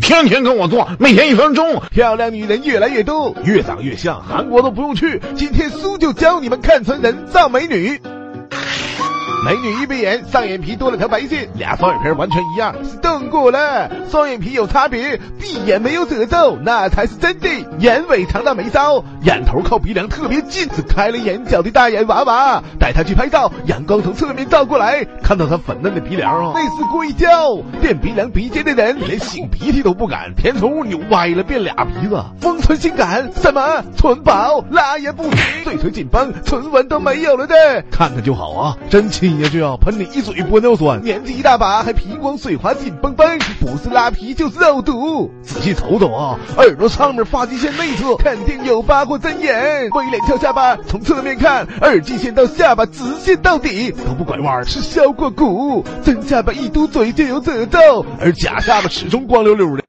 天天跟我做，每天一分钟。漂亮女人越来越多，越长越像，韩国都不用去。今天苏就教你们看成人造美女。美女一闭眼，上眼皮多了条白线，俩双眼皮完全一样，是动过了。双眼皮有差别，闭眼没有褶皱，那才是真的。眼尾长到眉梢，眼头靠鼻梁特别近，是开了眼角的大眼娃娃。带她去拍照，阳光从侧面照过来，看到她粉嫩的鼻梁，那是硅胶。垫鼻梁鼻尖的人连擤鼻涕都不敢，填充物扭歪了变俩鼻子。丰唇性感，什么唇薄拉也不行，嘴唇紧绷，唇纹都没有了的，看看就好啊，真亲。下去啊，喷你一嘴玻尿酸，年纪一大把还皮光水滑紧绷绷，不是拉皮就是肉毒。仔细瞅瞅啊，耳朵上面发际线内侧肯定有疤或针眼。微脸翘下巴，从侧面看，耳际线到下巴直线到底都不拐弯，是削过骨。真下巴一嘟嘴就有褶皱，而假下巴始终光溜溜的。